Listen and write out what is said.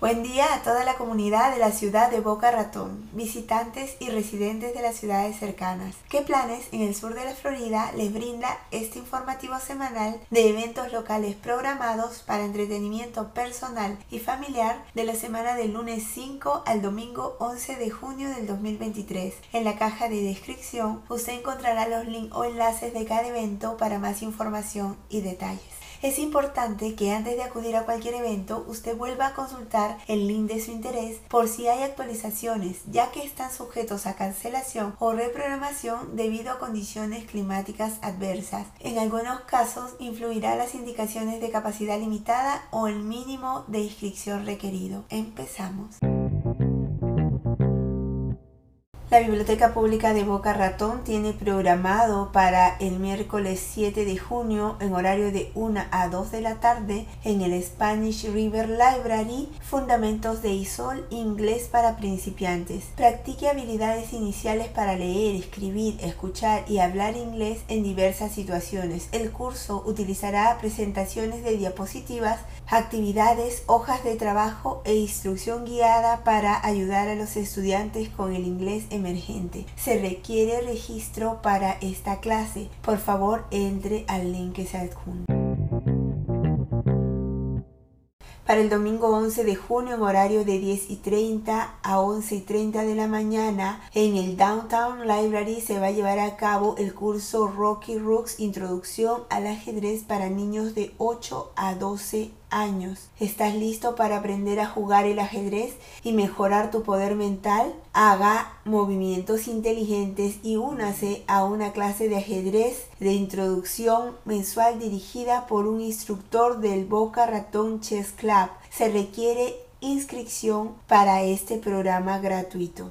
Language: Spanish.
Buen día a toda la comunidad de la ciudad de Boca Ratón, visitantes y residentes de las ciudades cercanas. ¿Qué planes en el sur de la Florida les brinda este informativo semanal de eventos locales programados para entretenimiento personal y familiar de la semana del lunes 5 al domingo 11 de junio del 2023? En la caja de descripción usted encontrará los links o enlaces de cada evento para más información y detalles. Es importante que antes de acudir a cualquier evento usted vuelva a consultar el link de su interés por si hay actualizaciones, ya que están sujetos a cancelación o reprogramación debido a condiciones climáticas adversas. En algunos casos influirá las indicaciones de capacidad limitada o el mínimo de inscripción requerido. Empezamos. La Biblioteca Pública de Boca Ratón tiene programado para el miércoles 7 de junio en horario de 1 a 2 de la tarde en el Spanish River Library Fundamentos de ISOL Inglés para principiantes. Practique habilidades iniciales para leer, escribir, escuchar y hablar inglés en diversas situaciones. El curso utilizará presentaciones de diapositivas, actividades, hojas de trabajo e instrucción guiada para ayudar a los estudiantes con el inglés emergente. Se requiere registro para esta clase. Por favor, entre al link que se adjunta. Para el domingo 11 de junio en horario de 10 y 30 a 11 y 30 de la mañana en el Downtown Library se va a llevar a cabo el curso Rocky Rooks Introducción al ajedrez para niños de 8 a 12 años. ¿Estás listo para aprender a jugar el ajedrez y mejorar tu poder mental? Haga movimientos inteligentes y únase a una clase de ajedrez de introducción mensual dirigida por un instructor del Boca Ratón Chess Club. Se requiere inscripción para este programa gratuito.